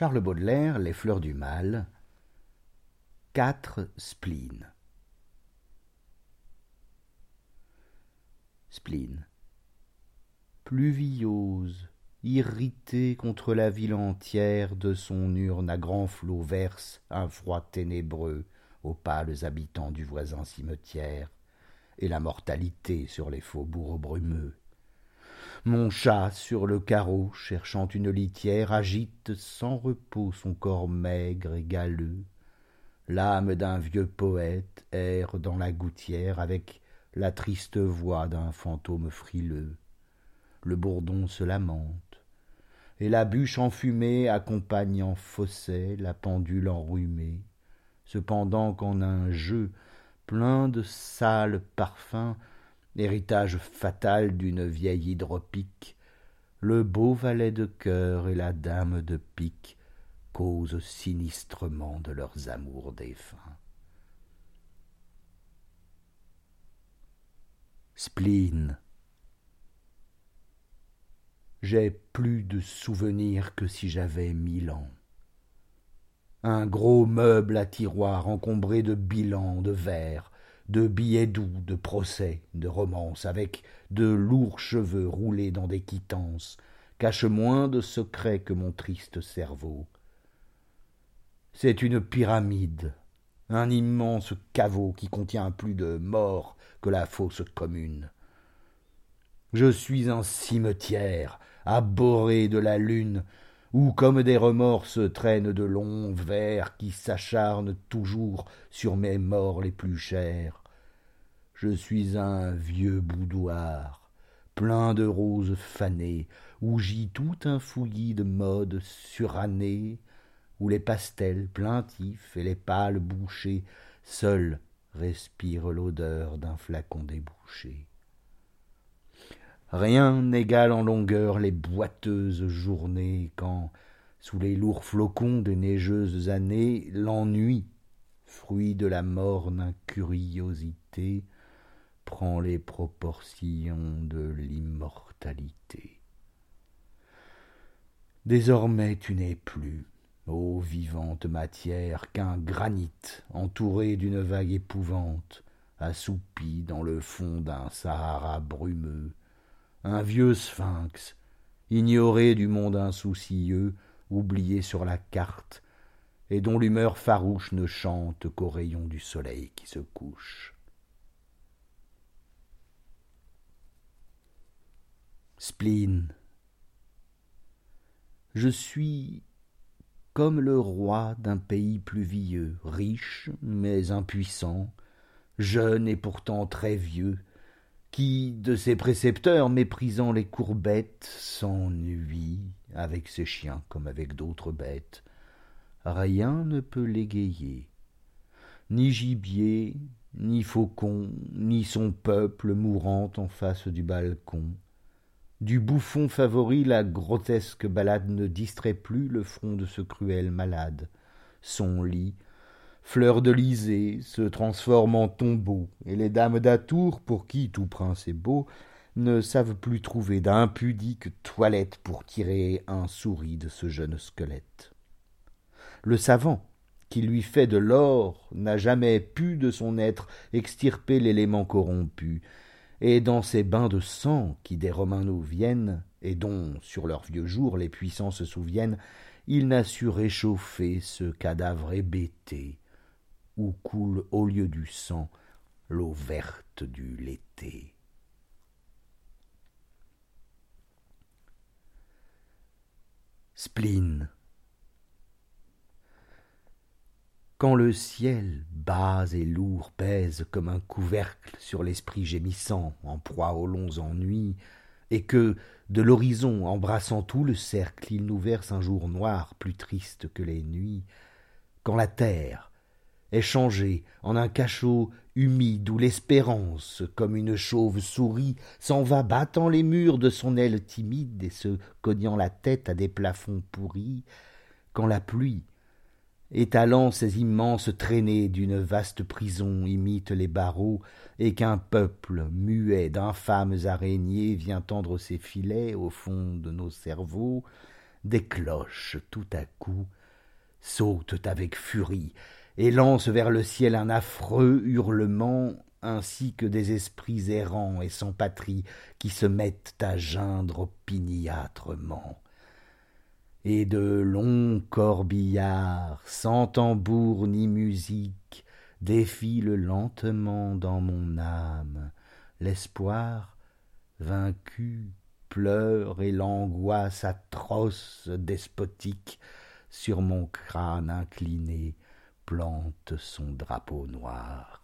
Charles Baudelaire, Les fleurs du mal. Quatre spleen. Spleen. Pluviose, irrité contre la ville entière, de son urne à grands flots verse un froid ténébreux aux pâles habitants du voisin cimetière, et la mortalité sur les faubourgs brumeux. Mon chat sur le carreau, cherchant une litière, agite sans repos son corps maigre et galeux. L'âme d'un vieux poète erre dans la gouttière avec la triste voix d'un fantôme frileux. Le bourdon se lamente, et la bûche enfumée accompagne en fausset la pendule enrhumée. Cependant qu'en un jeu plein de sales parfums, héritage fatal d'une vieille hydropique, le beau valet de cœur et la dame de pique causent sinistrement de leurs amours défunts. Spleen. J'ai plus de souvenirs que si j'avais mille ans. Un gros meuble à tiroir encombré de bilans, de verres, de billets doux, de procès, de romances, avec de lourds cheveux roulés dans des quittances, cache moins de secrets que mon triste cerveau. C'est une pyramide, un immense caveau qui contient plus de morts que la fosse commune. Je suis un cimetière, abhorré de la lune, où comme des remords se traînent de longs vers qui s'acharnent toujours sur mes morts les plus chers. Je suis un vieux boudoir, plein de roses fanées, où gît tout un fouillis de modes surannés, où les pastels plaintifs et les pâles bouchers seuls respirent l'odeur d'un flacon débouché. Rien n'égale en longueur les boiteuses journées quand, sous les lourds flocons des neigeuses années, l'ennui, fruit de la morne incuriosité, prend les proportions de l'immortalité. Désormais tu n'es plus, ô vivante matière, qu'un granit entouré d'une vague épouvante, assoupi dans le fond d'un Sahara brumeux, un vieux sphinx, ignoré du monde insoucieux, oublié sur la carte, et dont l'humeur farouche ne chante qu'aux rayons du soleil qui se couche. Spleen. Je suis comme le roi d'un pays pluvieux, riche mais impuissant, jeune et pourtant très vieux, qui, de ses précepteurs méprisant les courbettes, s'ennuie avec ses chiens comme avec d'autres bêtes. Rien ne peut l'égayer. Ni gibier, ni faucon, ni son peuple mourant en face du balcon. Du bouffon favori, la grotesque balade ne distrait plus le front de ce cruel malade. Son lit, fleur de lysée, se transforme en tombeau, et les dames d'Atour, pour qui tout prince est beau, ne savent plus trouver d'impudique toilette pour tirer un souris de ce jeune squelette. Le savant, qui lui fait de l'or, n'a jamais pu de son être extirper l'élément corrompu, et dans ces bains de sang qui des Romains nous viennent, et dont, sur leurs vieux jours, les puissants se souviennent, il n'a su réchauffer ce cadavre hébété, où coule au lieu du sang l'eau verte du l'été. Spleen. Quand le ciel, bas et lourd, pèse comme un couvercle sur l'esprit gémissant, en proie aux longs ennuis, et que, de l'horizon embrassant tout le cercle, il nous verse un jour noir plus triste que les nuits, quand la terre, est changé en un cachot humide où l'espérance, comme une chauve-souris, s'en va battant les murs de son aile timide et se cognant la tête à des plafonds pourris, quand la pluie, étalant ses immenses traînées d'une vaste prison, imite les barreaux, et qu'un peuple muet d'infâmes araignées vient tendre ses filets au fond de nos cerveaux, des cloches tout à coup sautent avec furie et lancent vers le ciel un affreux hurlement ainsi que des esprits errants et sans patrie qui se mettent à geindre opiniâtrement. Et de longs corbillards sans tambour ni musique défilent lentement dans mon âme. L'espoir vaincu pleure et l'angoisse atroce despotique sur mon crâne incliné plante son drapeau noir